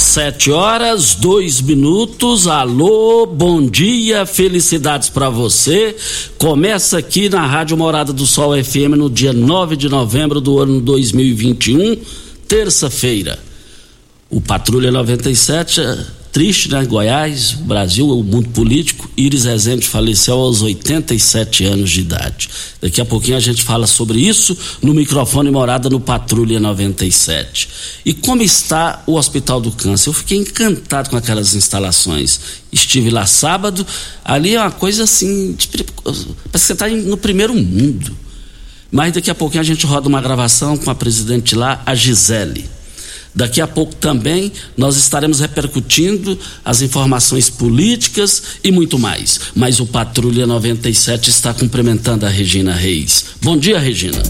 Sete horas, dois minutos. Alô, bom dia, felicidades para você. Começa aqui na Rádio Morada do Sol FM no dia 9 de novembro do ano 2021, terça-feira. O Patrulha 97 triste, né? Goiás, Brasil, o mundo político. Iris Rezende faleceu aos 87 anos de idade. Daqui a pouquinho a gente fala sobre isso no microfone Morada no Patrulha 97. E como está o Hospital do Câncer? Eu fiquei encantado com aquelas instalações. Estive lá sábado, ali é uma coisa assim, de, parece que você está no primeiro mundo. Mas daqui a pouquinho a gente roda uma gravação com a presidente lá, a Gisele. Daqui a pouco também nós estaremos repercutindo as informações políticas e muito mais. Mas o Patrulha 97 está cumprimentando a Regina Reis. Bom dia, Regina.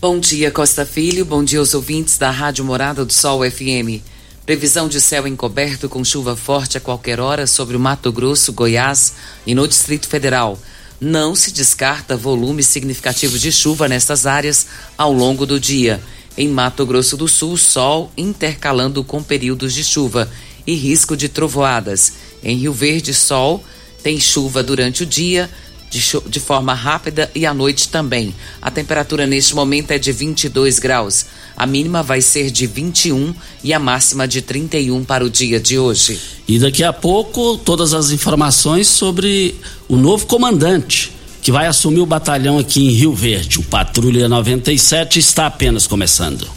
Bom dia, Costa Filho. Bom dia aos ouvintes da Rádio Morada do Sol FM. Previsão de céu encoberto com chuva forte a qualquer hora sobre o Mato Grosso, Goiás e no Distrito Federal. Não se descarta volume significativo de chuva nessas áreas ao longo do dia. Em Mato Grosso do Sul, sol intercalando com períodos de chuva e risco de trovoadas. Em Rio Verde, sol, tem chuva durante o dia, de, de, forma rápida e à noite também. A temperatura neste momento é de 22 graus. A mínima vai ser de 21 e a máxima de 31 para o dia de hoje. E daqui a pouco, todas as informações sobre o novo comandante que vai assumir o batalhão aqui em Rio Verde. O Patrulha 97 está apenas começando.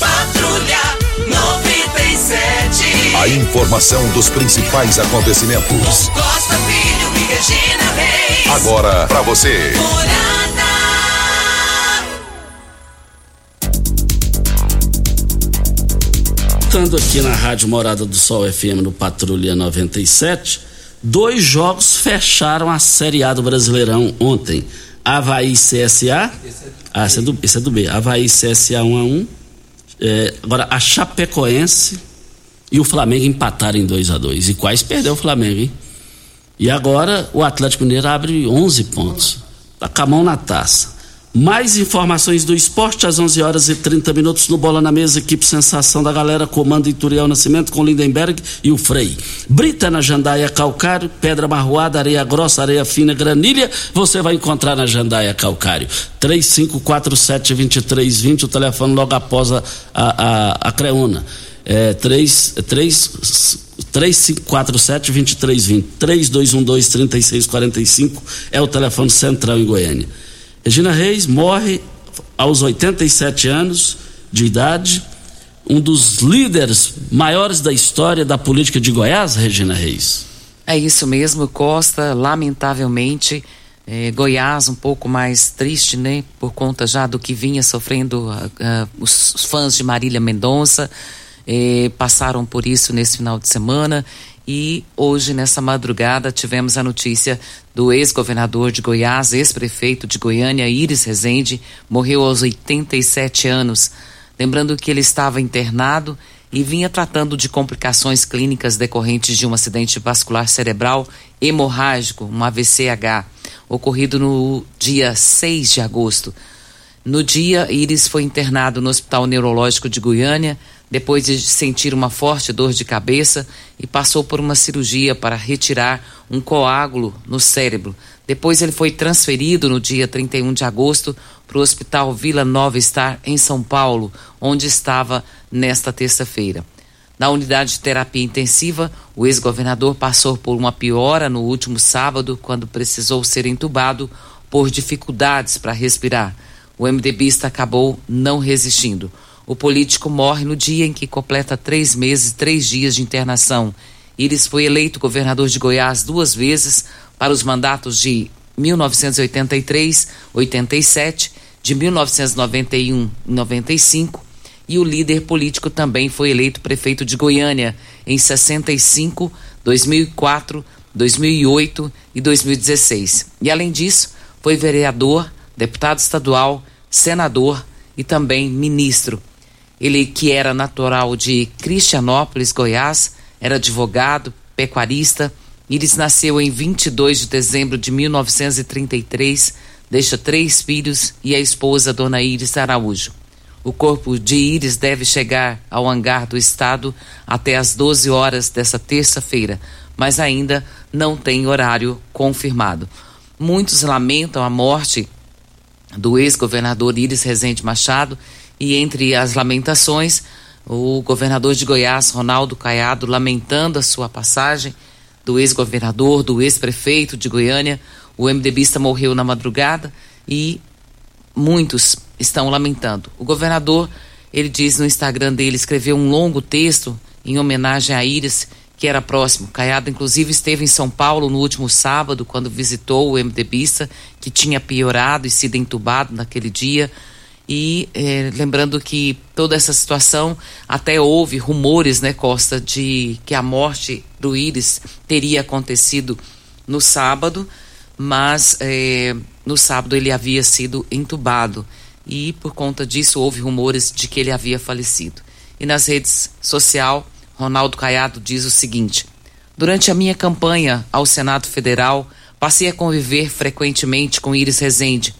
Patrulha 97. A informação dos principais acontecimentos. Costa Filho e Regina Reis. Agora para você. Estando aqui na Rádio Morada do Sol FM no Patrulha 97, Dois jogos fecharam a Série A do Brasileirão ontem. Havaí CSA. Ah, esse é do, esse é do B. Havaí CSA 1 a 1 é, Agora, a Chapecoense e o Flamengo empataram em 2 a 2 E quais perdeu o Flamengo, hein? E agora o Atlético Mineiro abre 11 pontos. Tá com a mão na taça. Mais informações do esporte às 11 horas e 30 minutos no Bola na Mesa, equipe Sensação da Galera, comando Ituriel Nascimento com Lindenberg e o Frei. Brita na Jandaia Calcário, Pedra Marroada, Areia Grossa, Areia Fina, Granilha, você vai encontrar na Jandaia Calcário. 3547-2320, o telefone logo após a, a, a, Creuna. É, 3, 3, 3547-2320, 3212-3645 é o telefone central em Goiânia. Regina Reis morre aos 87 anos de idade, um dos líderes maiores da história da política de Goiás, Regina Reis. É isso mesmo, Costa, lamentavelmente, é, Goiás um pouco mais triste, né, por conta já do que vinha sofrendo uh, os fãs de Marília Mendonça. eh, passaram por isso nesse final de semana e hoje, nessa madrugada, tivemos a notícia do ex-governador de Goiás, ex-prefeito de Goiânia, Iris Rezende, morreu aos 87 anos. Lembrando que ele estava internado e vinha tratando de complicações clínicas decorrentes de um acidente vascular cerebral hemorrágico, um AVCH, ocorrido no dia 6 de agosto. No dia, Iris foi internado no Hospital Neurológico de Goiânia depois de sentir uma forte dor de cabeça e passou por uma cirurgia para retirar um coágulo no cérebro. Depois ele foi transferido no dia 31 de agosto para o Hospital Vila Nova Star em São Paulo, onde estava nesta terça-feira. Na unidade de terapia intensiva, o ex-governador passou por uma piora no último sábado, quando precisou ser entubado por dificuldades para respirar. O MDBista acabou não resistindo. O político morre no dia em que completa três meses e três dias de internação. Iris foi eleito governador de Goiás duas vezes para os mandatos de 1983, 87, de 1991 e 95, e o líder político também foi eleito prefeito de Goiânia em 65, 2004, 2008 e 2016. E além disso, foi vereador, deputado estadual, senador e também ministro. Ele, que era natural de Cristianópolis, Goiás, era advogado, pecuarista. Iris nasceu em 22 de dezembro de 1933, deixa três filhos e a esposa, Dona Iris Araújo. O corpo de Iris deve chegar ao hangar do Estado até às 12 horas dessa terça-feira, mas ainda não tem horário confirmado. Muitos lamentam a morte do ex-governador Iris Rezende Machado e entre as lamentações, o governador de Goiás, Ronaldo Caiado, lamentando a sua passagem do ex-governador, do ex-prefeito de Goiânia. O MDBista morreu na madrugada e muitos estão lamentando. O governador, ele diz no Instagram dele, escreveu um longo texto em homenagem a Iris, que era próximo. Caiado, inclusive, esteve em São Paulo no último sábado, quando visitou o MDBista, que tinha piorado e sido entubado naquele dia. E é, lembrando que toda essa situação, até houve rumores, né, Costa, de que a morte do Íris teria acontecido no sábado, mas é, no sábado ele havia sido entubado. E por conta disso houve rumores de que ele havia falecido. E nas redes sociais, Ronaldo Caiado diz o seguinte: Durante a minha campanha ao Senado Federal, passei a conviver frequentemente com Iris Rezende.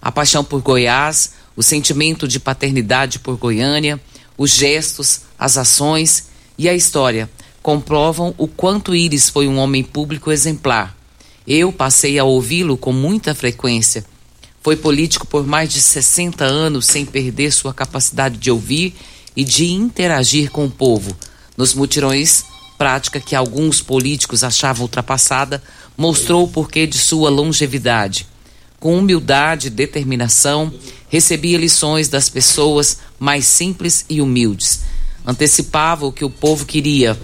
A paixão por Goiás, o sentimento de paternidade por Goiânia, os gestos, as ações e a história comprovam o quanto Iris foi um homem público exemplar. Eu passei a ouvi-lo com muita frequência. Foi político por mais de 60 anos sem perder sua capacidade de ouvir e de interagir com o povo. Nos mutirões, prática que alguns políticos achavam ultrapassada, mostrou o porquê de sua longevidade. Com humildade e determinação, recebia lições das pessoas mais simples e humildes. Antecipava o que o povo queria.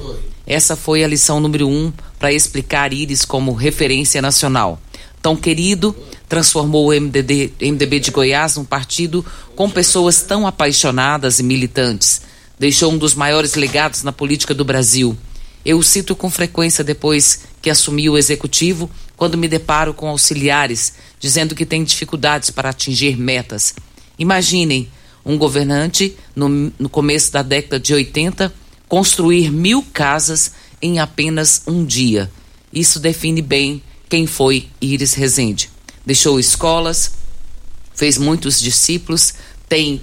Essa foi a lição número um para explicar Íris como referência nacional. Tão querido, transformou o MDB, MDB de Goiás num partido com pessoas tão apaixonadas e militantes. Deixou um dos maiores legados na política do Brasil. Eu o cito com frequência depois que assumi o executivo, quando me deparo com auxiliares dizendo que tem dificuldades para atingir metas. Imaginem um governante, no, no começo da década de 80, construir mil casas em apenas um dia. Isso define bem quem foi Iris Rezende. Deixou escolas, fez muitos discípulos, tem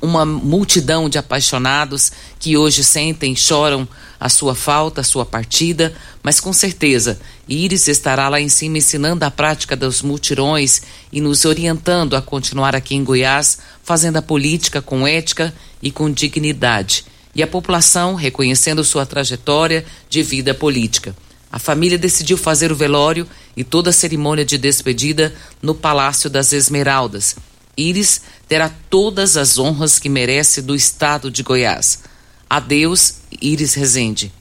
uma multidão de apaixonados que hoje sentem, choram a sua falta, a sua partida, mas com certeza Iris estará lá em cima ensinando a prática dos multirões e nos orientando a continuar aqui em Goiás, fazendo a política com ética e com dignidade. E a população reconhecendo sua trajetória de vida política. A família decidiu fazer o velório e toda a cerimônia de despedida no Palácio das Esmeraldas Iris terá todas as honras que merece do estado de Goiás. Adeus, Iris Rezende.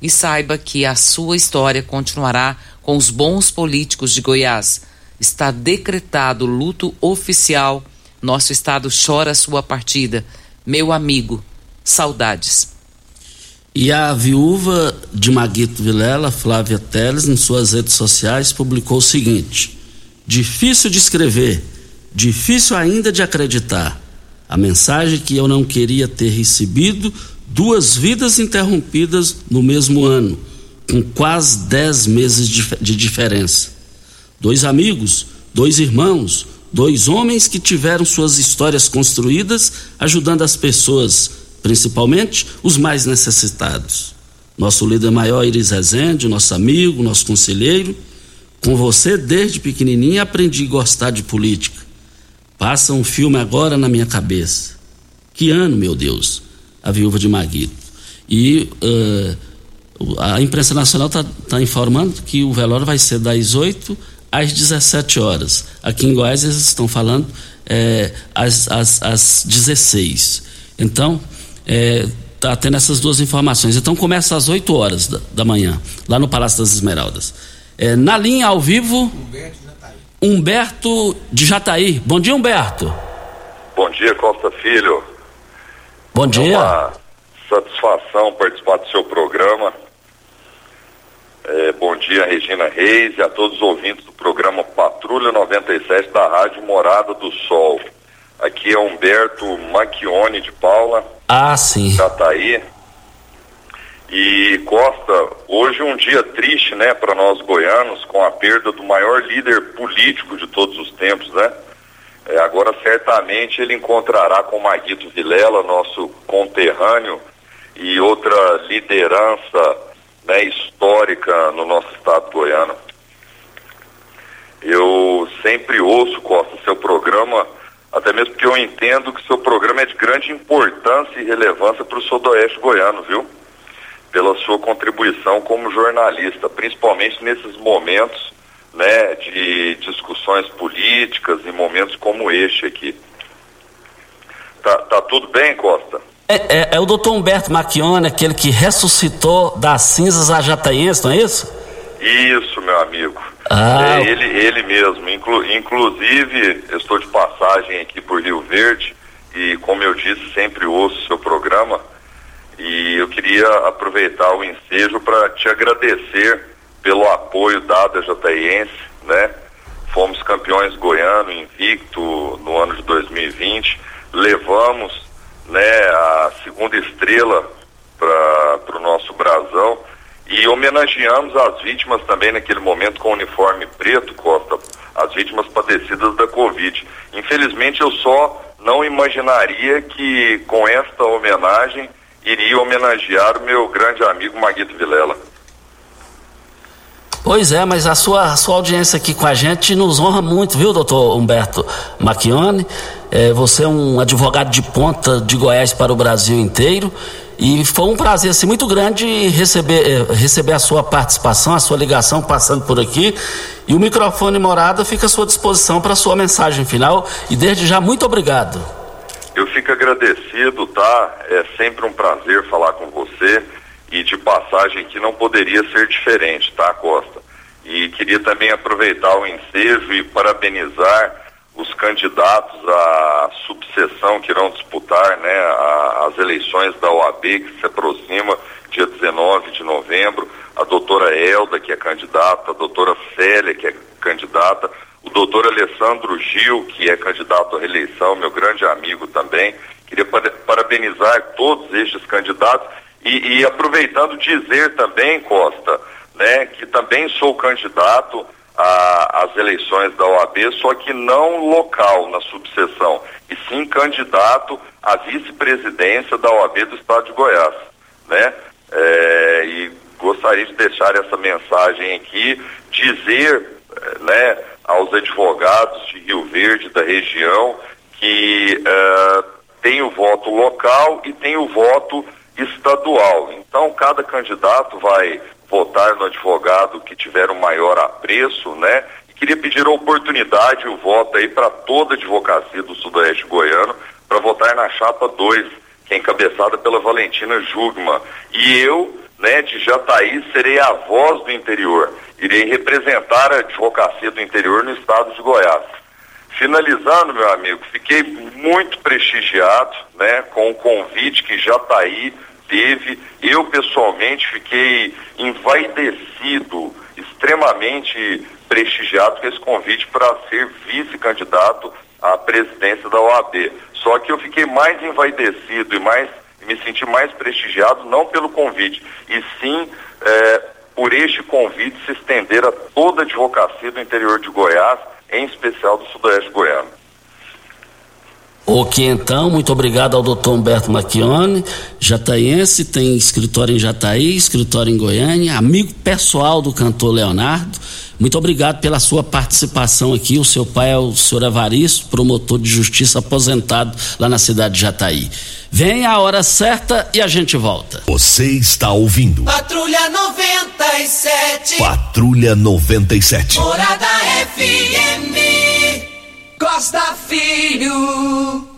E saiba que a sua história continuará com os bons políticos de Goiás. Está decretado luto oficial. Nosso estado chora sua partida. Meu amigo, Saudades. E a viúva de Maguito Vilela, Flávia Teles, em suas redes sociais, publicou o seguinte: Difícil de escrever, difícil ainda de acreditar. A mensagem que eu não queria ter recebido, duas vidas interrompidas no mesmo ano, com quase dez meses de, diferença. Dois amigos, dois irmãos, dois homens que tiveram suas histórias construídas ajudando as pessoas principalmente os mais necessitados. Nosso líder maior, Iris Rezende, nosso amigo, nosso conselheiro, com você desde pequenininho aprendi a gostar de política. Passa um filme agora na minha cabeça. Que ano, meu Deus? A viúva de Maguito. E uh, a imprensa nacional está tá informando que o velório vai ser das 8 às 17 horas. Aqui em Goiás eles estão falando é, às, às, às 16. Então, é, tendo essas duas informações. Então começa às 8 horas da, da manhã, lá no Palácio das Esmeraldas. É, na linha ao vivo, Humberto. Humberto de Jataí. Bom dia, Humberto. Bom dia, Costa Filho. Bom dia. É uma satisfação participar do seu programa. É, bom dia, Regina Reis e a todos os ouvintes do programa Patrulha 97 da Rádio Morada do Sol. Aqui é Humberto Macchione de Paula. Ah, sim. Cataí. E Costa, hoje um dia triste, né, para nós goianos, com a perda do maior líder político de todos os tempos, né? É, agora certamente ele encontrará com Maguito Vilela, nosso conterrâneo, e outra liderança né, histórica no nosso estado goiano. Eu sempre ouço, Costa, seu programa até mesmo porque eu entendo que seu programa é de grande importância e relevância para o sudoeste goiano, viu? Pela sua contribuição como jornalista, principalmente nesses momentos né, de discussões políticas e momentos como este aqui. Tá, tá tudo bem, Costa? É, é, é o doutor Humberto Macchione, aquele que ressuscitou das cinzas a jataiense, não é isso? Isso, meu amigo. Ah. É ele, ele mesmo. Inclu, inclusive, eu estou de passagem aqui por Rio Verde e, como eu disse, sempre ouço seu programa. E eu queria aproveitar o ensejo para te agradecer pelo apoio dado a Jataiense, né? Fomos campeões goiano, invicto no ano de 2020. Levamos né, a segunda estrela para o nosso brasão e homenageamos as vítimas também naquele momento com o uniforme preto, Costa, as vítimas padecidas da Covid. Infelizmente eu só não imaginaria que com esta homenagem iria homenagear o meu grande amigo Maguito Vilela. Pois é, mas a sua, a sua audiência aqui com a gente nos honra muito, viu, doutor Humberto Macchione? É, você é um advogado de ponta de Goiás para o Brasil inteiro e foi um prazer assim, muito grande receber, eh, receber a sua participação, a sua ligação passando por aqui. E o microfone morada fica à sua disposição para a sua mensagem final. E desde já, muito obrigado. Eu fico agradecido, tá? É sempre um prazer falar com você. E de passagem que não poderia ser diferente, tá, Costa? E queria também aproveitar o ensejo e parabenizar os candidatos à subseção que irão disputar né, a, as eleições da OAB que se aproxima dia 19 de novembro, a doutora Elda, que é candidata, a doutora Célia, que é candidata, o doutor Alessandro Gil, que é candidato à reeleição, meu grande amigo também. Queria parabenizar todos estes candidatos e, e aproveitando dizer também, Costa, né, que também sou candidato as eleições da OAB, só que não local, na subseção, e sim candidato à vice-presidência da OAB do Estado de Goiás, né? É, e gostaria de deixar essa mensagem aqui, dizer, né, aos advogados de Rio Verde, da região, que uh, tem o voto local e tem o voto estadual. Então, cada candidato vai votar no advogado que tiver o maior apreço, né? E queria pedir a oportunidade, o voto aí para toda a advocacia do Sudoeste Goiano, para votar na chapa 2, que é encabeçada pela Valentina Jugman. E eu, né, de Jataí, serei a voz do interior. Irei representar a advocacia do interior no estado de Goiás. Finalizando, meu amigo, fiquei muito prestigiado, né, com o convite que já está aí, teve. Eu pessoalmente fiquei envaidecido, extremamente prestigiado com esse convite para ser vice-candidato à presidência da OAB. Só que eu fiquei mais envaidecido e mais me senti mais prestigiado não pelo convite, e sim é, por este convite se estender a toda a advocacia do interior de Goiás, em especial do Sudoeste Goiano. Ok, então, muito obrigado ao doutor Humberto Macchione, jataiense, tem escritório em Jataí, escritório em Goiânia, amigo pessoal do cantor Leonardo. Muito obrigado pela sua participação aqui. O seu pai é o senhor Evaristo, promotor de justiça aposentado lá na cidade de Jataí. Vem a hora certa e a gente volta. Você está ouvindo. Patrulha 97. Patrulha 97. Morada FM. Costa Filho.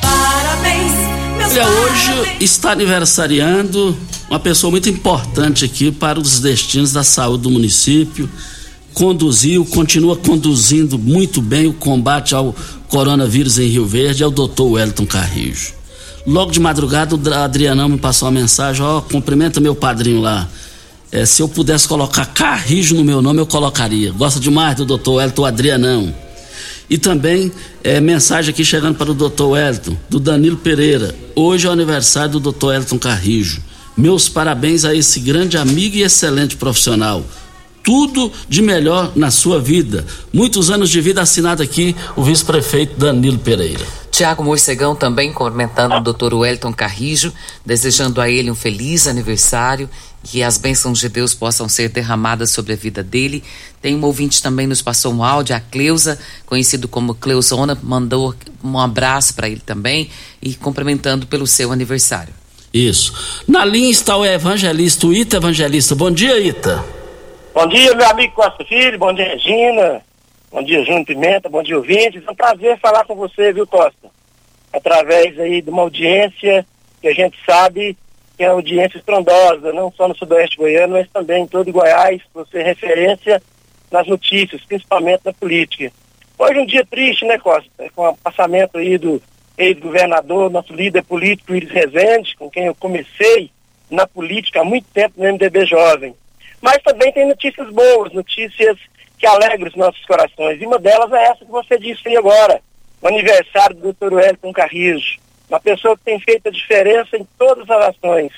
Parabéns, meus Olha, hoje parabéns. está aniversariando uma pessoa muito importante aqui para os destinos da saúde do município. Conduziu, continua conduzindo muito bem o combate ao coronavírus em Rio Verde, é o doutor Wellington Carrijo. Logo de madrugada, o Adrianão me passou uma mensagem: Ó, cumprimenta meu padrinho lá. É, se eu pudesse colocar Carrijo no meu nome, eu colocaria. Gosta demais do doutor Wellington Adrianão. E também é, mensagem aqui chegando para o doutor Wellington, do Danilo Pereira. Hoje é o aniversário do doutor Wellington Carrijo. Meus parabéns a esse grande amigo e excelente profissional. Tudo de melhor na sua vida. Muitos anos de vida assinado aqui o vice-prefeito Danilo Pereira. Tiago Morcegão também comentando o doutor Wellington Carrijo, desejando a ele um feliz aniversário que as bênçãos de Deus possam ser derramadas sobre a vida dele. Tem um ouvinte também nos passou um áudio, a Cleusa, conhecido como Cleusona, mandou um abraço para ele também e cumprimentando pelo seu aniversário. Isso. Na linha está o evangelista, o Ita Evangelista. Bom dia, Ita. Bom dia, meu amigo Costa Filho, bom dia, Regina, bom dia, Júnior Pimenta, bom dia, ouvintes. É um prazer falar com você, viu, Costa? Através aí de uma audiência que a gente sabe que é uma audiência estrondosa, não só no sudoeste goiano, mas também em todo Goiás, você é referência nas notícias, principalmente na política. Hoje é um dia triste, né, Costa? Com o passamento aí do ex-governador, nosso líder político, Iris Rezende, com quem eu comecei na política há muito tempo no MDB Jovem. Mas também tem notícias boas, notícias que alegram os nossos corações. E uma delas é essa que você disse aí agora, o aniversário do Dr. Wellington Carrijo. Uma pessoa que tem feito a diferença em todas as ações.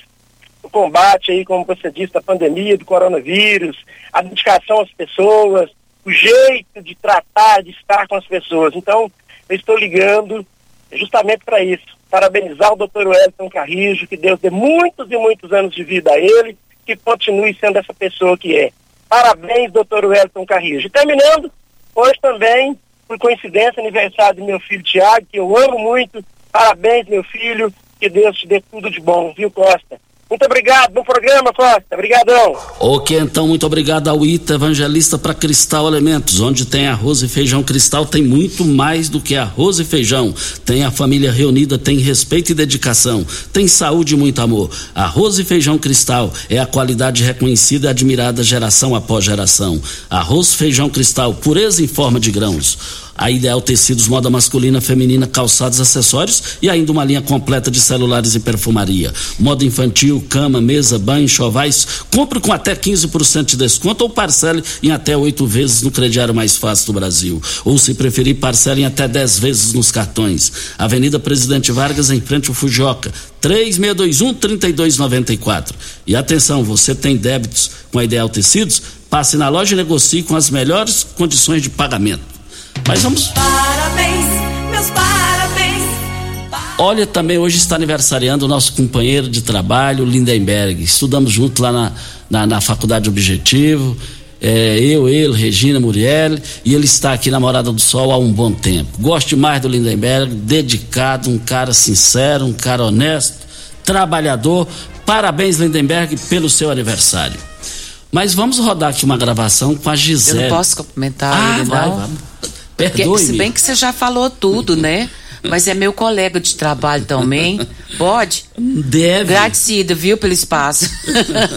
O combate aí, como você disse, da pandemia, do coronavírus, a dedicação às pessoas, o jeito de tratar, de estar com as pessoas. Então, eu estou ligando justamente para isso. Parabenizar o Dr. Wellington Carrijo, que Deus dê muitos e muitos anos de vida a ele, que continue sendo essa pessoa que é. Parabéns, doutor Wellington Carrijo. E terminando, hoje também, por coincidência, aniversário do meu filho Tiago, que eu amo muito. Parabéns, meu filho. Que Deus te dê tudo de bom, viu, Costa? Muito obrigado, bom programa, Costa. Obrigadão. Ok, então, muito obrigado ao Ita Evangelista para Cristal Alimentos. Onde tem arroz e feijão Cristal, tem muito mais do que arroz e feijão. Tem a família reunida, tem respeito e dedicação. Tem saúde e muito amor. Arroz e feijão Cristal é a qualidade reconhecida e admirada geração após geração. Arroz, feijão Cristal, pureza em forma de grãos. A Ideal Tecidos, moda masculina, feminina, calçados, acessórios e ainda uma linha completa de celulares e perfumaria. Moda infantil, cama, mesa, banho, chovais. Compre com até 15% de desconto ou parcele em até oito vezes no crediário mais fácil do Brasil. Ou, se preferir, parcele em até 10 vezes nos cartões. Avenida Presidente Vargas, em frente ao Fujioka. 3621-3294. E atenção, você tem débitos com a Ideal Tecidos? Passe na loja e negocie com as melhores condições de pagamento. Mas vamos. Parabéns, meus parabéns. Olha, também hoje está aniversariando o nosso companheiro de trabalho, Lindenberg. Estudamos junto lá na, na, na Faculdade Objetivo. É, eu, ele, Regina Muriel, e ele está aqui na Morada do Sol há um bom tempo. Gosto demais do Lindenberg, dedicado, um cara sincero, um cara honesto, trabalhador. Parabéns, Lindenberg, pelo seu aniversário. Mas vamos rodar aqui uma gravação com a Eu Gisele. não posso cumprimentar Ah, ele, vai, não? vai. Perdoe-me. se bem que você já falou tudo, né? Mas é meu colega de trabalho também. Pode? Deve. Agradecido, viu, pelo espaço.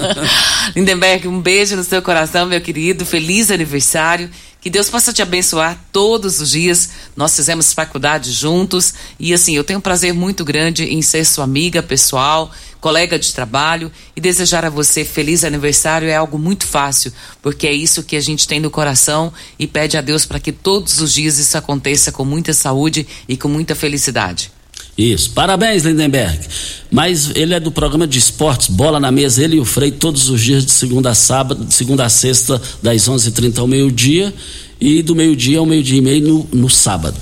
Lindenberg, um beijo no seu coração, meu querido. Feliz aniversário. Que Deus possa te abençoar todos os dias. Nós fizemos faculdade juntos e assim, eu tenho um prazer muito grande em ser sua amiga pessoal, colega de trabalho e desejar a você feliz aniversário é algo muito fácil, porque é isso que a gente tem no coração e pede a Deus para que todos os dias isso aconteça com muita saúde e com muita felicidade. Isso. Parabéns, Lindenberg. Mas ele é do programa de esportes Bola na Mesa, ele e o Frei, todos os dias de segunda a sábado, de segunda a sexta, das 11h30 ao meio-dia, e do meio-dia ao meio-dia e meio no, no sábado.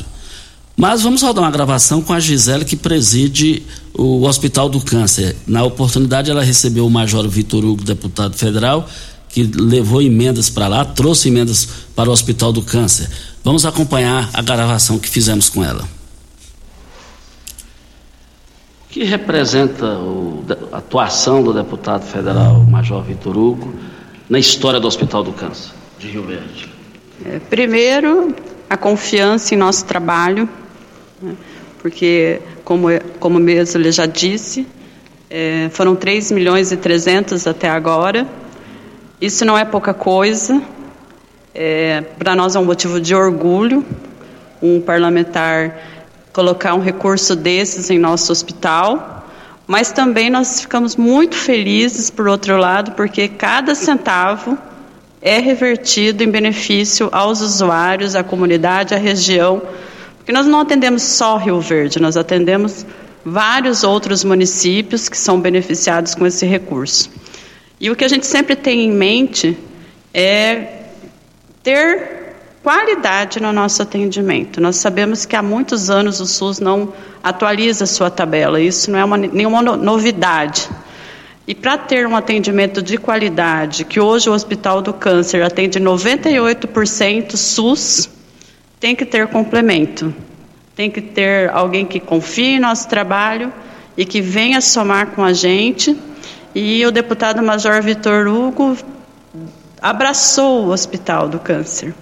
Mas vamos rodar uma gravação com a Gisele, que preside o Hospital do Câncer. Na oportunidade, ela recebeu o Major Vitor Hugo, deputado federal, que levou emendas para lá, trouxe emendas para o Hospital do Câncer. Vamos acompanhar a gravação que fizemos com ela que representa a atuação do deputado federal Major Vitor Hugo na história do Hospital do Câncer de Rio Verde? É, primeiro, a confiança em nosso trabalho, né, porque, como, como mesmo ele já disse, é, foram 3 milhões e 300 até agora. Isso não é pouca coisa. É, Para nós é um motivo de orgulho um parlamentar colocar um recurso desses em nosso hospital, mas também nós ficamos muito felizes, por outro lado, porque cada centavo é revertido em benefício aos usuários, à comunidade, à região, porque nós não atendemos só Rio Verde, nós atendemos vários outros municípios que são beneficiados com esse recurso. E o que a gente sempre tem em mente é ter qualidade no nosso atendimento. Nós sabemos que há muitos anos o SUS não atualiza a sua tabela, isso não é uma, nenhuma novidade. E para ter um atendimento de qualidade, que hoje o Hospital do Câncer atende 98% SUS, tem que ter complemento. Tem que ter alguém que confie em nosso trabalho e que venha somar com a gente. E o deputado Major Vitor Hugo abraçou o Hospital do Câncer.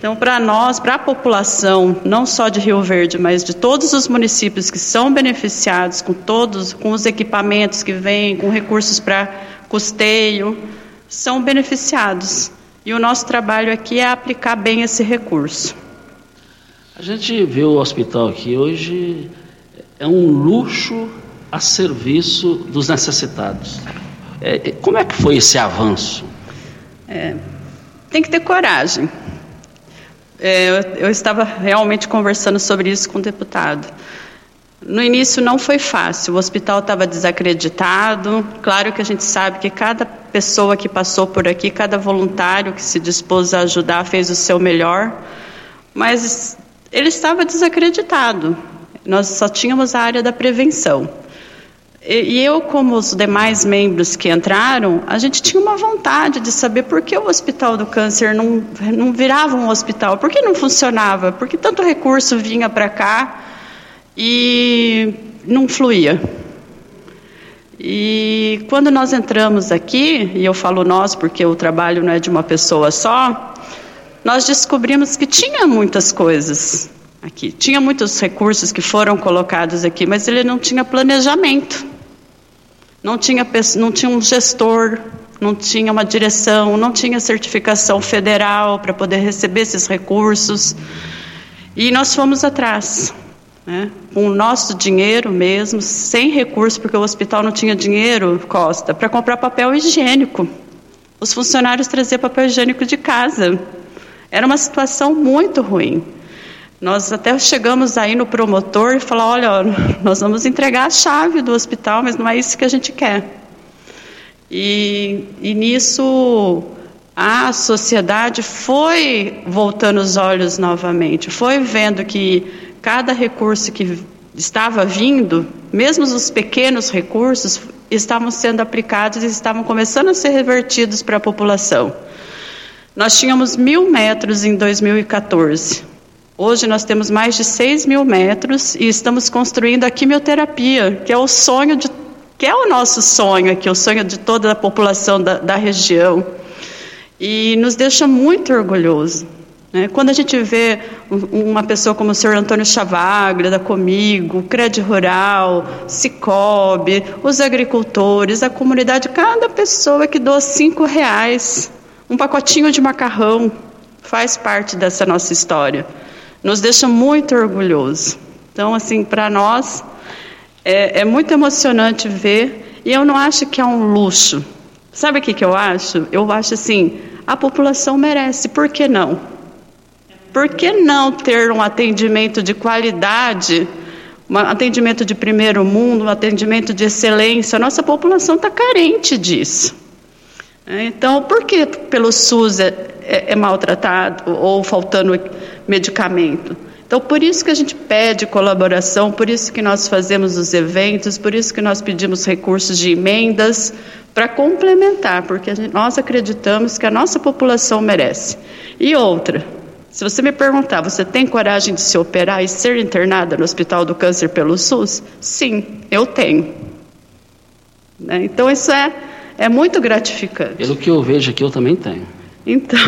Então, para nós, para a população, não só de Rio Verde, mas de todos os municípios que são beneficiados com todos, com os equipamentos que vêm, com recursos para custeio, são beneficiados. E o nosso trabalho aqui é aplicar bem esse recurso. A gente vê o hospital aqui hoje é um luxo a serviço dos necessitados. É, como é que foi esse avanço? É, tem que ter coragem. É, eu, eu estava realmente conversando sobre isso com o deputado. No início não foi fácil, o hospital estava desacreditado. Claro que a gente sabe que cada pessoa que passou por aqui, cada voluntário que se dispôs a ajudar fez o seu melhor, mas ele estava desacreditado. Nós só tínhamos a área da prevenção. E eu, como os demais membros que entraram, a gente tinha uma vontade de saber por que o Hospital do Câncer não, não virava um hospital, por que não funcionava, por que tanto recurso vinha para cá e não fluía. E quando nós entramos aqui, e eu falo nós porque o trabalho não é de uma pessoa só, nós descobrimos que tinha muitas coisas aqui. Tinha muitos recursos que foram colocados aqui, mas ele não tinha planejamento. Não tinha, não tinha um gestor, não tinha uma direção, não tinha certificação federal para poder receber esses recursos. E nós fomos atrás, né, com o nosso dinheiro mesmo, sem recurso, porque o hospital não tinha dinheiro, Costa, para comprar papel higiênico. Os funcionários traziam papel higiênico de casa. Era uma situação muito ruim. Nós até chegamos aí no promotor e falar, olha, nós vamos entregar a chave do hospital, mas não é isso que a gente quer. E, e nisso a sociedade foi voltando os olhos novamente, foi vendo que cada recurso que estava vindo, mesmo os pequenos recursos, estavam sendo aplicados e estavam começando a ser revertidos para a população. Nós tínhamos mil metros em 2014. Hoje nós temos mais de 6 mil metros e estamos construindo a quimioterapia, que é o sonho de, que é o nosso sonho aqui, o sonho de toda a população da, da região. E nos deixa muito orgulhoso. Né? Quando a gente vê uma pessoa como o senhor Antônio Chavaglia, da Comigo, Crédito Rural, Cicobi, os agricultores, a comunidade, cada pessoa que doa cinco reais, um pacotinho de macarrão, faz parte dessa nossa história. Nos deixa muito orgulhoso. Então, assim, para nós é, é, muito emocionante ver, e eu não acho que é um luxo. Sabe o que, que eu acho? Eu acho assim, a população merece, por que não? Por que não ter um atendimento de qualidade, um atendimento de primeiro mundo, um atendimento de excelência? A nossa população está carente disso. Então, por que pelo SUS é, é, é maltratado ou faltando medicamento? Então, por isso que a gente pede colaboração, por isso que nós fazemos os eventos, por isso que nós pedimos recursos de emendas para complementar, porque gente, nós acreditamos que a nossa população merece. E outra, se você me perguntar, você tem coragem de se operar e ser internada no Hospital do Câncer pelo SUS? Sim, eu tenho. Né? Então isso é, é muito gratificante. Pelo que eu vejo aqui, eu também tenho. Então,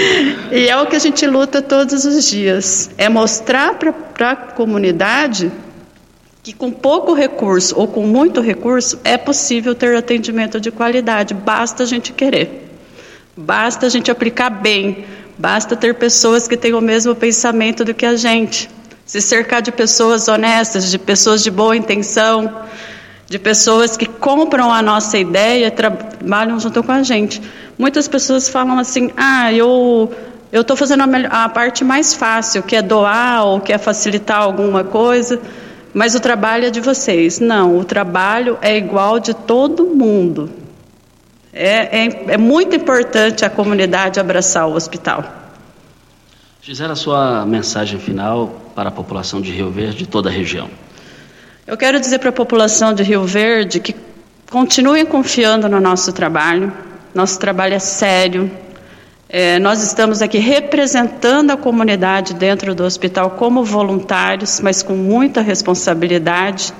e é o que a gente luta todos os dias: é mostrar para a comunidade que com pouco recurso ou com muito recurso é possível ter atendimento de qualidade, basta a gente querer, basta a gente aplicar bem, Basta ter pessoas que têm o mesmo pensamento do que a gente. Se cercar de pessoas honestas, de pessoas de boa intenção, de pessoas que compram a nossa ideia trabalham junto com a gente. Muitas pessoas falam assim: ah, eu eu estou fazendo a, a, parte mais fácil, que é doar ou que é facilitar alguma coisa, mas o trabalho é de vocês. Não, o trabalho é igual de todo mundo. É, é, é muito importante a comunidade abraçar o hospital. Gisela, a sua mensagem final para a população de Rio Verde e toda a região. Eu quero dizer para a população de Rio Verde que continuem confiando no nosso trabalho. Nosso trabalho é sério. É, nós estamos aqui representando a comunidade dentro do hospital como voluntários, mas com muita responsabilidade.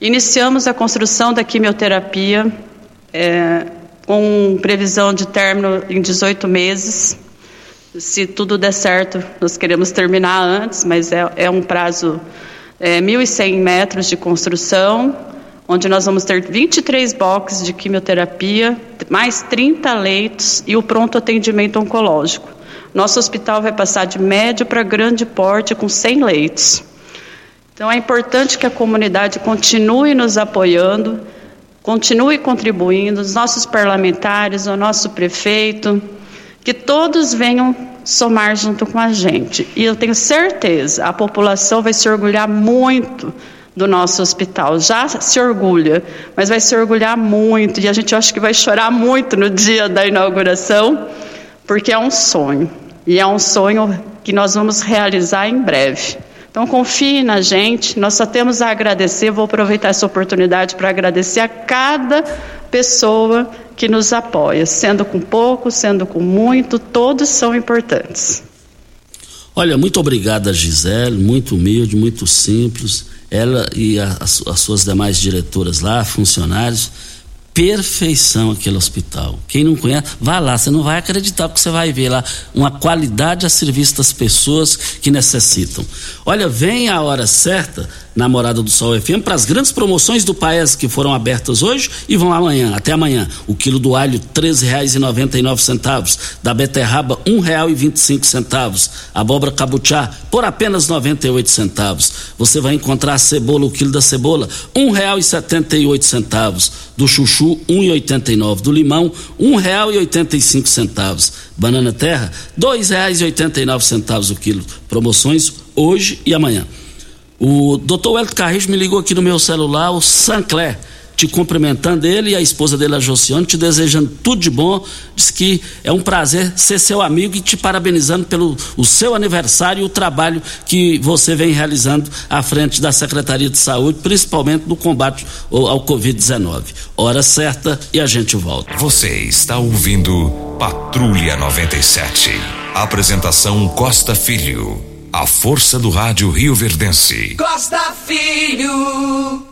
Iniciamos a construção da quimioterapia. É, com previsão de término em 18 meses. Se tudo der certo, nós queremos terminar antes, mas é, é um prazo é, 1.100 metros de construção, onde nós vamos ter 23 boxes de quimioterapia, mais 30 leitos e o pronto atendimento oncológico. Nosso hospital vai passar de médio para grande porte com 100 leitos. Então é importante que a comunidade continue nos apoiando continue contribuindo, os nossos parlamentares, o nosso prefeito, que todos venham somar junto com a gente. E eu tenho certeza, a população vai se orgulhar muito do nosso hospital. Já se orgulha, mas vai se orgulhar muito. E a gente acha que vai chorar muito no dia da inauguração, porque é um sonho. E é um sonho que nós vamos realizar em breve. Então confie na gente, nós só temos a agradecer. Vou aproveitar essa oportunidade para agradecer a cada pessoa que nos apoia, sendo com pouco, sendo com muito, todos são importantes. Olha, muito obrigada, Gisele, muito humilde, muito simples. Ela e a, as, as suas demais diretoras lá, funcionários perfeição aquele hospital. Quem não conhece, vá lá, você não vai acreditar porque você vai ver lá uma qualidade a serviço das pessoas que necessitam. Olha, vem a hora certa Namorada do Sol FM para as grandes promoções do país que foram abertas hoje e vão amanhã, até amanhã. O quilo do alho treze reais e noventa e nove centavos, da beterraba um real e vinte e cinco centavos, abóbora cabuchá por apenas noventa e oito centavos. Você vai encontrar a cebola, o quilo da cebola um real e setenta e oito centavos, do chuchu um e oitenta e nove, do limão cinco centavos, banana terra nove centavos o quilo. Promoções hoje e amanhã. O doutor Hélio Carrijo me ligou aqui no meu celular, o Sancler, te cumprimentando ele e a esposa dele, a Josiane, te desejando tudo de bom. Diz que é um prazer ser seu amigo e te parabenizando pelo o seu aniversário e o trabalho que você vem realizando à frente da Secretaria de Saúde, principalmente no combate ao Covid-19. Hora certa e a gente volta. Você está ouvindo Patrulha 97. Apresentação Costa Filho. A força do rádio Rio Verdense. Costa Filho.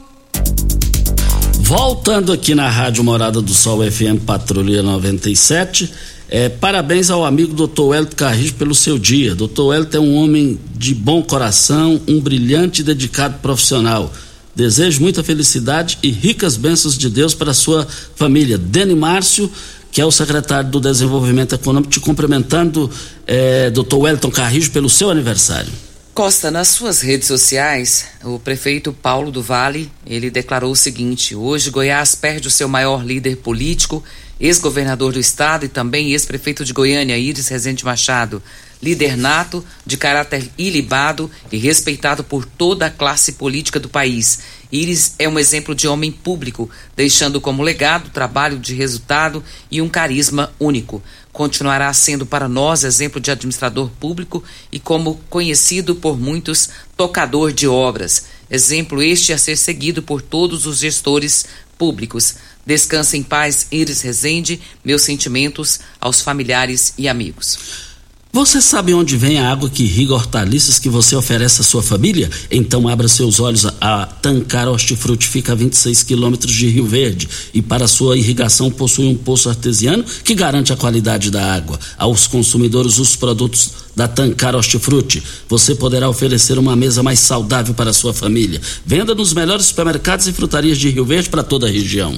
Voltando aqui na Rádio Morada do Sol FM Patrulha 97. É, parabéns ao amigo Dr. Hélio Carrijo pelo seu dia. Dr. Hélio é um homem de bom coração, um brilhante e dedicado profissional. Desejo muita felicidade e ricas bênçãos de Deus para a sua família. Dani Márcio que é o secretário do Desenvolvimento Econômico, te cumprimentando, é, doutor Wellington Carrijo, pelo seu aniversário. Costa, nas suas redes sociais, o prefeito Paulo do Vale, ele declarou o seguinte: hoje Goiás perde o seu maior líder político, ex-governador do estado e também ex-prefeito de Goiânia, Iris Rezende Machado, líder nato, de caráter ilibado e respeitado por toda a classe política do país. Iris é um exemplo de homem público, deixando como legado trabalho de resultado e um carisma único continuará sendo para nós exemplo de administrador público e como conhecido por muitos tocador de obras. Exemplo este a ser seguido por todos os gestores públicos. Descansa em paz, Iris Rezende. Meus sentimentos aos familiares e amigos. Você sabe onde vem a água que irriga hortaliças que você oferece à sua família? Então abra seus olhos. A Tancar Hortifruti fica a 26 quilômetros de Rio Verde e para sua irrigação possui um poço artesiano que garante a qualidade da água. Aos consumidores, os produtos da Tancar Hortifruti, você poderá oferecer uma mesa mais saudável para a sua família. Venda nos melhores supermercados e frutarias de Rio Verde para toda a região.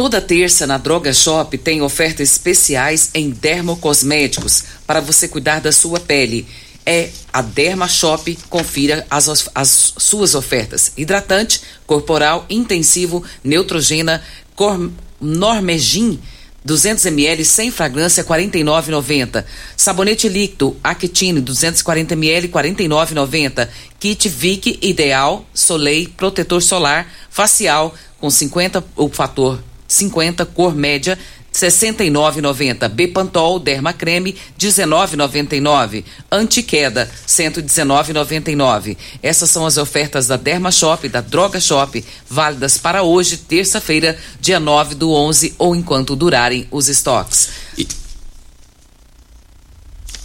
Toda terça na Droga Shop tem ofertas especiais em dermocosméticos para você cuidar da sua pele. É a Derma Shop. Confira as, as suas ofertas: hidratante corporal intensivo Neutrogena Cor, Normegin 200 ml sem fragrância 49,90. Sabonete líquido Actine 240 ml 49,90. Kit Vic Ideal Soleil protetor solar facial com 50 o fator 50 cor média 69,90. Bepantol Derma Creme 19,99. Antiqueda 119,99. Essas são as ofertas da Derma Shop, da Droga Shop, válidas para hoje, terça-feira, dia 9 do 11 ou enquanto durarem os estoques.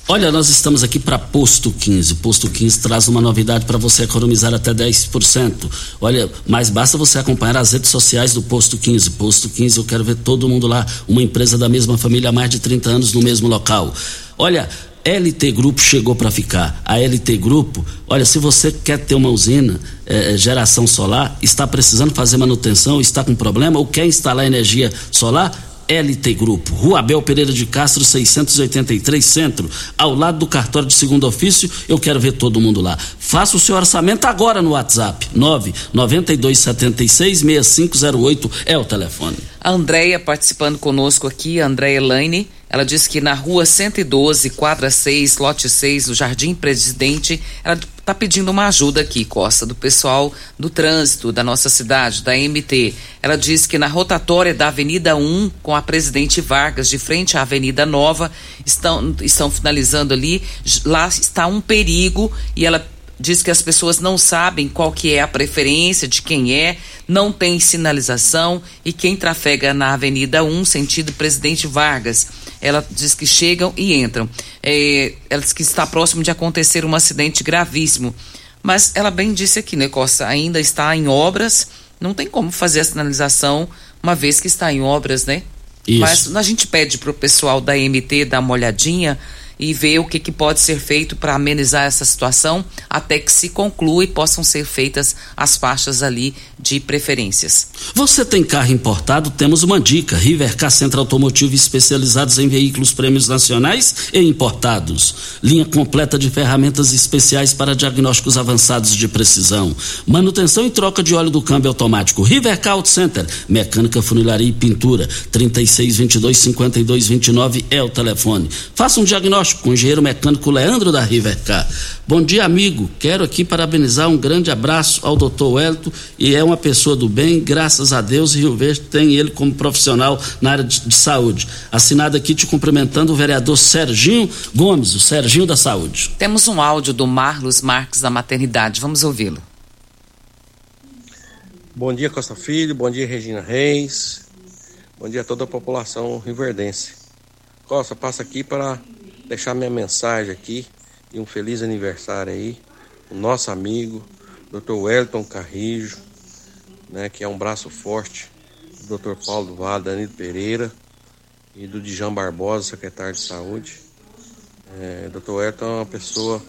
Olha, nós estamos aqui para Posto 15. Posto 15 traz uma novidade para você economizar até 10%. Olha, mas basta você acompanhar as redes sociais do Posto 15. Posto 15, eu quero ver todo mundo lá, uma empresa da mesma família há mais de 30 anos no mesmo local. Olha, LT Grupo chegou para ficar. A LT Grupo, olha, se você quer ter uma usina, é, geração solar, está precisando fazer manutenção, está com problema ou quer instalar energia solar, LT Grupo, Rua Abel Pereira de Castro, 683 Centro, ao lado do cartório de segundo ofício. Eu quero ver todo mundo lá. Faça o seu orçamento agora no WhatsApp. 99276 6508 é o telefone. A Andréia participando conosco aqui, a Andréia Elaine. Ela disse que na rua 112, quadra 6, lote 6, do Jardim Presidente, ela está pedindo uma ajuda aqui, Costa, do pessoal do trânsito da nossa cidade, da MT. Ela disse que na rotatória da Avenida 1, com a Presidente Vargas, de frente à Avenida Nova, estão, estão finalizando ali. Lá está um perigo e ela diz que as pessoas não sabem qual que é a preferência de quem é, não tem sinalização e quem trafega na Avenida 1, sentido Presidente Vargas. Ela diz que chegam e entram. É, ela diz que está próximo de acontecer um acidente gravíssimo. Mas ela bem disse aqui, né, Costa? Ainda está em obras, não tem como fazer a sinalização uma vez que está em obras, né? Isso. Mas a gente pede para o pessoal da MT dar uma olhadinha e ver o que, que pode ser feito para amenizar essa situação até que se conclua e possam ser feitas as faixas ali de preferências. Você tem carro importado? Temos uma dica: Rivercar Centro Automotivo especializados em veículos prêmios nacionais e importados. Linha completa de ferramentas especiais para diagnósticos avançados de precisão. Manutenção e troca de óleo do câmbio automático. Rivercar Auto Center, mecânica, funilaria e pintura. 3622 5229 é o telefone. Faça um diagnóstico diagnóstico com o engenheiro mecânico Leandro da Rivercar. Bom dia, amigo. Quero aqui parabenizar um grande abraço ao doutor Wellington e é uma pessoa do bem, graças a Deus, Rio Verde tem ele como profissional na área de, de saúde. Assinado aqui te cumprimentando o vereador Serginho Gomes, o Serginho da Saúde. Temos um áudio do Marlos Marques da Maternidade. Vamos ouvi-lo. Bom dia, Costa Filho. Bom dia, Regina Reis. Bom dia a toda a população riverdense. Costa, passa aqui para deixar minha mensagem aqui e um feliz aniversário aí, o nosso amigo, Dr. Wellington Carrijo, né, que é um braço forte do Dr. Paulo do Vale, Danilo Pereira e do Dijan Barbosa, secretário de Saúde. É, Dr. Wellington é uma pessoa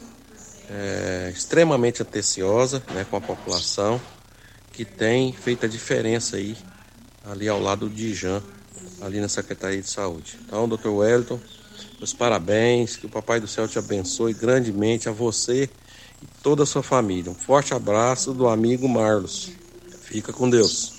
é, extremamente atenciosa né, com a população, que tem feito a diferença aí ali ao lado do Dijan ali na Secretaria de Saúde. Então, doutor Wellington, meus parabéns, que o Papai do Céu te abençoe grandemente a você e toda a sua família. Um forte abraço do amigo Marlos. Fica com Deus.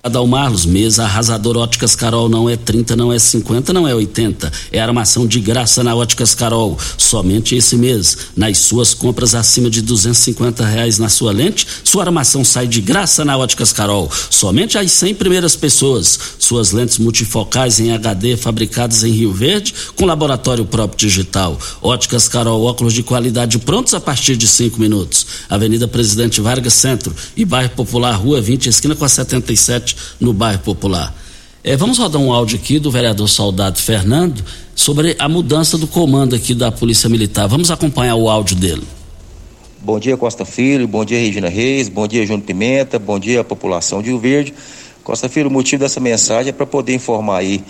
Adalmarlos, mesa arrasador Óticas Carol não é 30, não é 50, não é 80. É armação de graça na Óticas Carol. Somente esse mês. Nas suas compras acima de 250 reais na sua lente, sua armação sai de graça na Óticas Carol. Somente as 100 primeiras pessoas. Suas lentes multifocais em HD fabricadas em Rio Verde com laboratório próprio digital. Óticas Carol, óculos de qualidade prontos a partir de 5 minutos. Avenida Presidente Vargas Centro e Bairro Popular, Rua 20, esquina com a 77 no bairro Popular. É, vamos rodar um áudio aqui do vereador Soldado Fernando sobre a mudança do comando aqui da Polícia Militar. Vamos acompanhar o áudio dele. Bom dia, Costa Filho. Bom dia, Regina Reis. Bom dia, Júnior Pimenta. Bom dia, população de Rio Verde. Costa Filho, o motivo dessa mensagem é para poder informar aí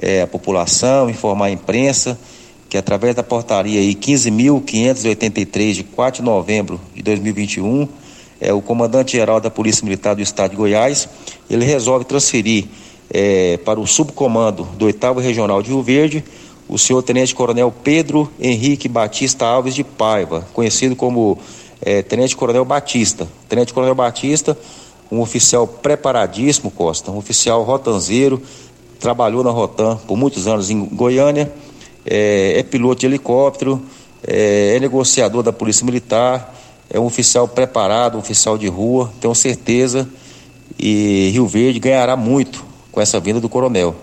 é, a população, informar a imprensa que através da portaria aí 15.583 de 4 de novembro de 2021 é, o comandante-geral da Polícia Militar do Estado de Goiás, ele resolve transferir é, para o subcomando do 8 Regional de Rio Verde o senhor Tenente Coronel Pedro Henrique Batista Alves de Paiva, conhecido como é, Tenente Coronel Batista. Tenente Coronel Batista, um oficial preparadíssimo, Costa, um oficial rotanzeiro, trabalhou na Rotan por muitos anos em Goiânia, é, é piloto de helicóptero, é, é negociador da Polícia Militar, é um oficial preparado, um oficial de rua, tenho certeza, e Rio Verde ganhará muito com essa vinda do coronel.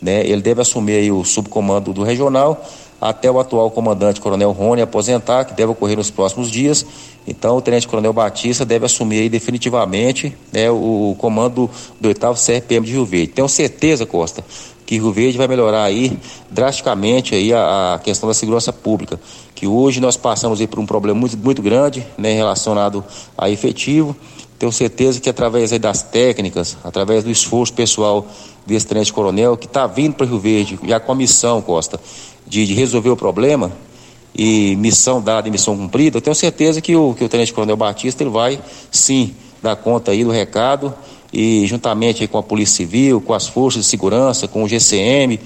Né? Ele deve assumir o subcomando do regional até o atual comandante Coronel Rony aposentar, que deve ocorrer nos próximos dias. Então, o Tenente Coronel Batista deve assumir definitivamente né, o, comando do 8 CRPM de Rio Verde. Tenho certeza, Costa, que Rio Verde vai melhorar aí drasticamente aí a, a, questão da segurança pública, que hoje nós passamos aí por um problema muito, muito grande, né, relacionado a efetivo. Tenho certeza que através das técnicas, através do esforço pessoal desse tenente coronel, que está vindo para Rio Verde, já com a missão, Costa, de, de, resolver o problema, e missão dada e missão cumprida, eu tenho certeza que o, que o tenente coronel Batista ele vai sim dar conta aí do recado e juntamente com a Polícia Civil, com as forças de segurança, com o GCM,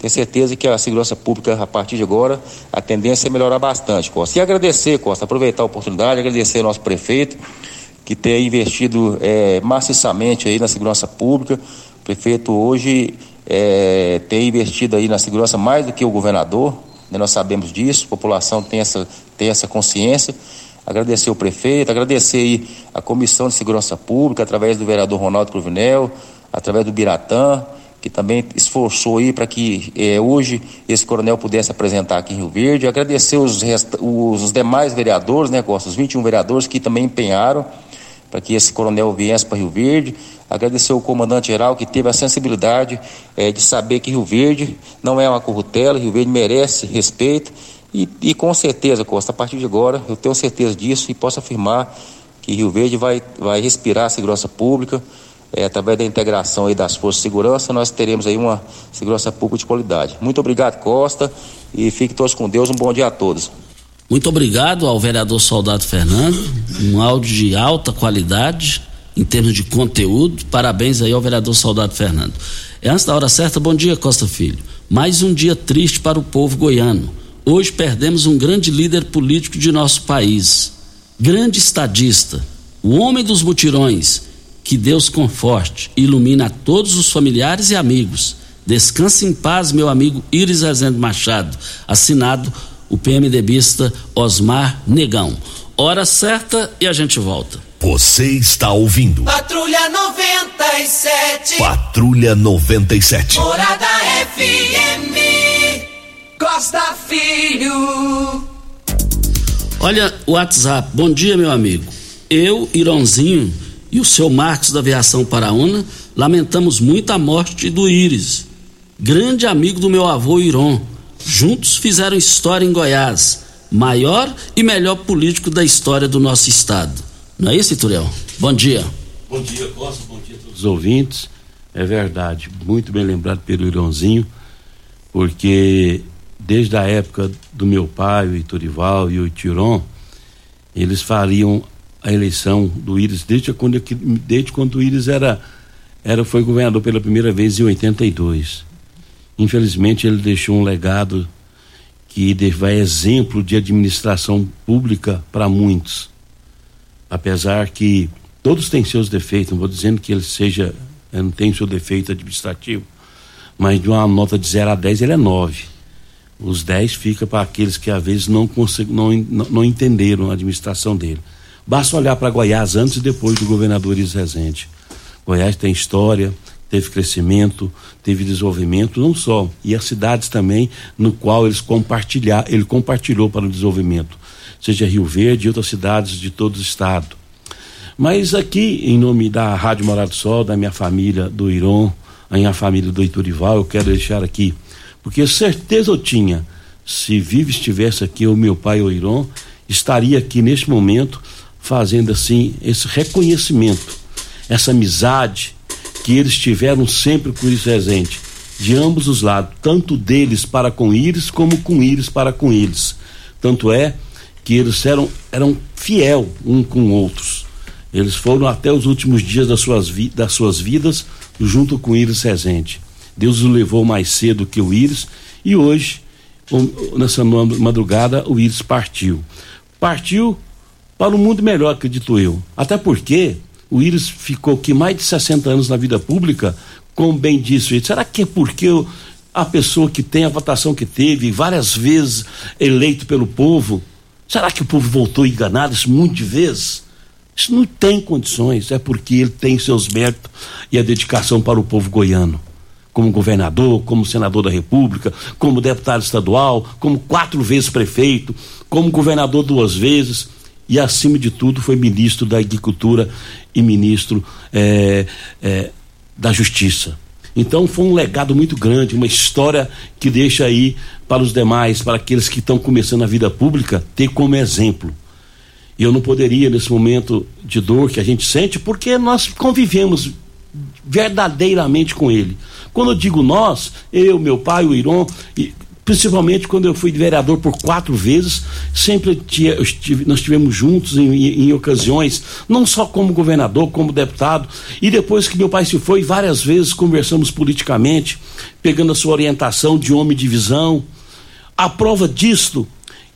tenho certeza que a segurança pública, a partir de agora, a tendência é melhorar bastante, Costa. E agradecer, Costa, aproveitar a oportunidade, agradecer ao nosso prefeito, que tem investido é, maciçamente aí na segurança pública. O prefeito hoje é, tem investido aí na segurança mais do que o governador, né, nós sabemos disso, a população tem essa, tem essa consciência agradecer o prefeito, agradecer aí a Comissão de Segurança Pública, através do vereador Ronaldo Cruvinel, através do Biratã, que também esforçou aí para que eh, hoje esse coronel pudesse apresentar aqui em Rio Verde. Agradecer os, os demais vereadores, né, Costa, os 21 vereadores que também empenharam para que esse coronel viesse para Rio Verde. Agradecer o comandante-geral que teve a sensibilidade eh, de saber que Rio Verde não é uma corrutela, Rio Verde merece respeito e, e, com certeza, Costa, a partir de agora, eu tenho certeza disso e posso afirmar que Rio Verde vai, vai respirar a segurança pública. É, através da integração aí das forças de segurança, nós teremos aí uma segurança pública de qualidade. Muito obrigado, Costa, e fiquem todos com Deus. Um bom dia a todos. Muito obrigado ao vereador Soldado Fernando, um áudio de alta qualidade em termos de conteúdo. Parabéns aí ao vereador Soldado Fernando. É antes da hora certa, bom dia, Costa Filho. Mais um dia triste para o povo goiano Hoje perdemos um grande líder político de nosso país, grande estadista, o homem dos mutirões. Que Deus conforte e ilumine a todos os familiares e amigos. Descanse em paz, meu amigo Iris Rezende Machado. Assinado o PMDBista Osmar Negão. Hora certa e a gente volta. Você está ouvindo. Patrulha 97. Patrulha 97. Morada FM. Costa Filho. Olha o WhatsApp. Bom dia, meu amigo. Eu, Ironzinho e o seu Marcos da Aviação Paraúna lamentamos muito a morte do Íris, grande amigo do meu avô Iron. Juntos fizeram história em Goiás, maior e melhor político da história do nosso estado. Não é isso, Ituriel? Bom dia. Bom dia, Costa. Bom dia a todos os ouvintes. É verdade, muito bem lembrado pelo Ironzinho, porque desde a época do meu pai, o Iturival e o Tiron, eles fariam a eleição do Íris desde quando, desde quando o Íris era era foi governador pela primeira vez em 82. Infelizmente ele deixou um legado que vai exemplo de administração pública para muitos. Apesar que todos têm seus defeitos, não vou dizendo que ele seja, não tem seu defeito administrativo, mas de uma nota de 0 a 10 ele é 9. Os 10 fica para aqueles que às vezes não, não, não entenderam a administração dele. Basta olhar para Goiás antes e depois do governador Iris Rezende. Goiás tem história, teve crescimento, teve desenvolvimento, não só, e as cidades também, no qual eles compartilhar, ele compartilhou para o desenvolvimento, seja Rio Verde e outras cidades de todo o estado. Mas aqui, em nome da Rádio Morado do Sol, da minha família, do Iron, a minha família do Iturival, eu quero deixar aqui, porque certeza eu tinha, se vivo estivesse aqui, o meu pai, o Iron, estaria aqui neste momento fazendo assim esse reconhecimento, essa amizade, que eles tiveram sempre com Iris Rezende, de ambos os lados, tanto deles para com Iris, como com Iris para com eles. Tanto é que eles eram, eram fiel um com outros. Eles foram até os últimos dias das suas, vi, das suas vidas junto com Iris Rezende. Deus o levou mais cedo que o Iris e hoje, nessa madrugada, o Iris partiu. Partiu para um mundo melhor, acredito eu. Até porque o Íris ficou aqui mais de 60 anos na vida pública, como bem disse, será que é porque a pessoa que tem a votação que teve, várias vezes eleito pelo povo, será que o povo voltou enganado isso muitas de vezes? Isso não tem condições, é porque ele tem seus méritos e a dedicação para o povo goiano. Como governador, como senador da República, como deputado estadual, como quatro vezes prefeito, como governador duas vezes e, acima de tudo, foi ministro da Agricultura e ministro é, é, da Justiça. Então foi um legado muito grande, uma história que deixa aí para os demais, para aqueles que estão começando a vida pública, ter como exemplo. E eu não poderia, nesse momento de dor que a gente sente, porque nós convivemos verdadeiramente com ele. Quando eu digo nós, eu, meu pai, o Iron, e principalmente quando eu fui vereador por quatro vezes, sempre estive, nós estivemos juntos em, em, em, ocasiões, não só como governador, como deputado, e depois que meu pai se foi, várias vezes conversamos politicamente, pegando a sua orientação de homem de visão. A prova disto,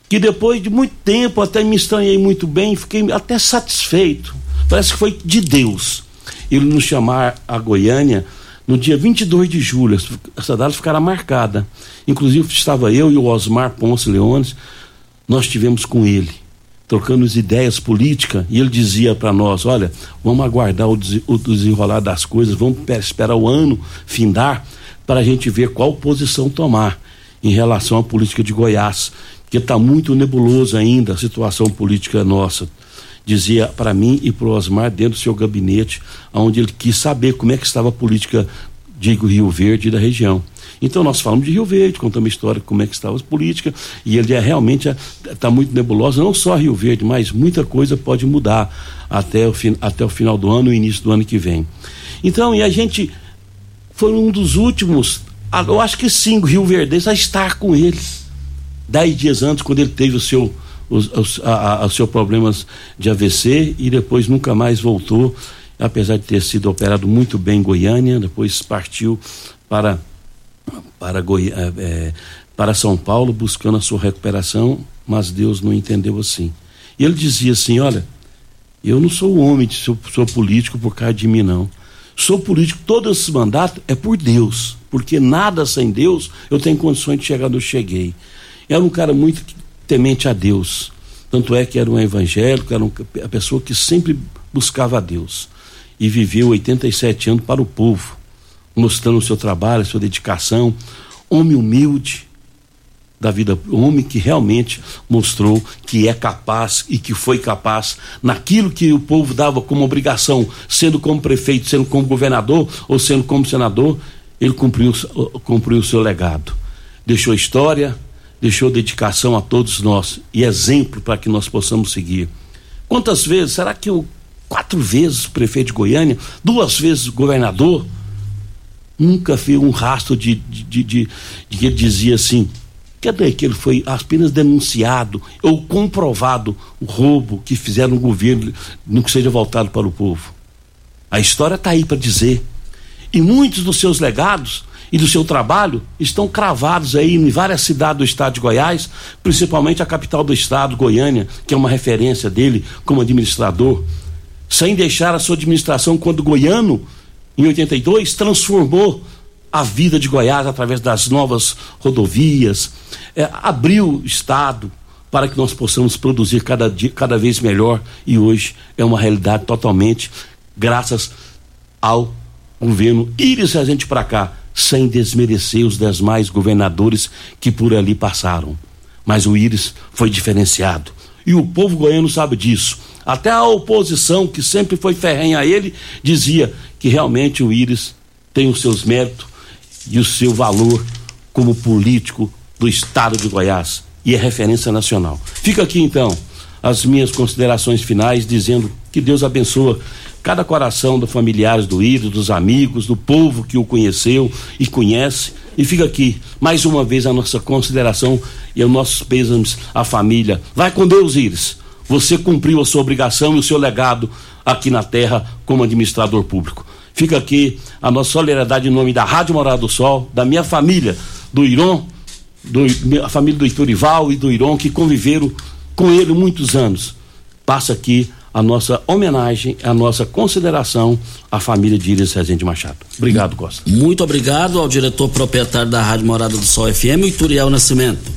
que depois de muito tempo, até me estranhei muito bem, fiquei até satisfeito. Parece que foi de Deus ele nos chamar a Goiânia no dia 22 de julho, essa data ficará marcada. Inclusive estava eu e o Osmar Ponce Leones, nós tivemos com ele, trocando as ideias políticas, e ele dizia para nós: olha, vamos aguardar o, desenrolar das coisas, vamos esperar o ano findar para a gente ver qual posição tomar em relação à política de Goiás, que está muito nebuloso ainda a situação política nossa dizia para mim e para o Osmar dentro do seu gabinete, onde ele quis saber como é que estava a política de Rio Verde e da região. Então nós falamos de Rio Verde, contamos a história como é que estava a política, e ele é realmente está muito nebulosa, não só Rio Verde, mas muita coisa pode mudar até o, fin, até o final do ano e início do ano que vem. Então, e a gente foi um dos últimos, eu acho que sim, o Rio Verde a estar com ele. Dez dias antes, quando ele teve o seu os, os, a, a, seus problemas de AVC e depois nunca mais voltou, apesar de ter sido operado muito bem em Goiânia, depois partiu para, para, Goi, é, para São Paulo buscando a sua recuperação, mas Deus não entendeu assim. E ele dizia assim: Olha, eu não sou homem, sou, sou político por causa de mim, não. Sou político, todo esse mandato é por Deus, porque nada sem Deus eu tenho condições de chegar onde eu cheguei. Era um cara muito temente a Deus. Tanto é que era um evangélico, era uma pessoa que sempre buscava a Deus. E viveu 87 anos para o povo, mostrando o seu trabalho, a sua dedicação. Homem humilde da vida, homem que realmente mostrou que é capaz e que foi capaz naquilo que o povo dava como obrigação, sendo como prefeito, sendo como governador ou sendo como senador, ele cumpriu, cumpriu o seu legado. Deixou história, deixou dedicação a todos nós e exemplo para que nós possamos seguir. Quantas vezes, será que eu, quatro vezes prefeito de Goiânia, duas vezes governador, nunca vi um rastro de, de, de, de, que ele dizia assim, cadê que ele foi apenas denunciado ou comprovado o roubo que fizeram no governo no que seja voltado para o povo. A história está aí para dizer. E muitos dos seus legados e do seu trabalho estão cravados aí em várias cidades do estado de Goiás, principalmente a capital do estado, Goiânia, que é uma referência dele como administrador, sem deixar a sua administração quando goiano, em 82, transformou a vida de Goiás através das novas rodovias, é, abriu o estado para que nós possamos produzir cada, dia, cada vez melhor e hoje é uma realidade totalmente graças ao governo. Iris gente para cá, sem desmerecer os demais governadores que por ali passaram. Mas o Íris foi diferenciado. E o povo goiano sabe disso. Até a oposição, que sempre foi ferrenha a ele, dizia que realmente o Íris tem os seus méritos e o seu valor como político do estado de Goiás e é referência nacional. Fica aqui então as minhas considerações finais dizendo que Deus abençoe cada coração dos familiares do ídolo, dos amigos, do povo que o conheceu e conhece. E fica aqui, mais uma vez, a nossa consideração e os nossos pêsames à família. Vai com Deus, Iris. Você cumpriu a sua obrigação e o seu legado aqui na terra como administrador público. Fica aqui a nossa solidariedade em nome da Rádio Morada do Sol, da minha família, do Iron, do, a família do Iturival e do Iron, que conviveram com ele muitos anos. Passa aqui a nossa homenagem, a nossa consideração à família de Iris Rezende Machado. Obrigado, Costa. Muito obrigado ao diretor proprietário da Rádio Morada do Sol FM, Ituriel Nascimento.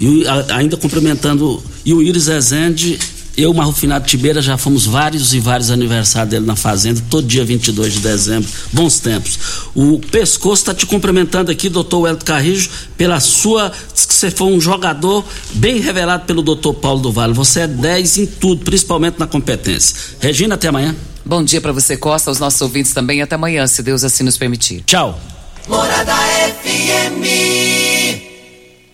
E ainda cumprimentando, e o Iris Rezende eu, Marrufinado Tibeira, já fomos vários e vários aniversários dele na fazenda, todo dia 22 de dezembro. Bons tempos. O Pescoço está te cumprimentando aqui, doutor Welto Carrijo, pela sua. Diz que você foi um jogador bem revelado pelo doutor Paulo do Vale. Você é 10 em tudo, principalmente na competência. Regina, até amanhã. Bom dia para você, Costa, aos nossos ouvintes também. Até amanhã, se Deus assim nos permitir. Tchau. Morada FM.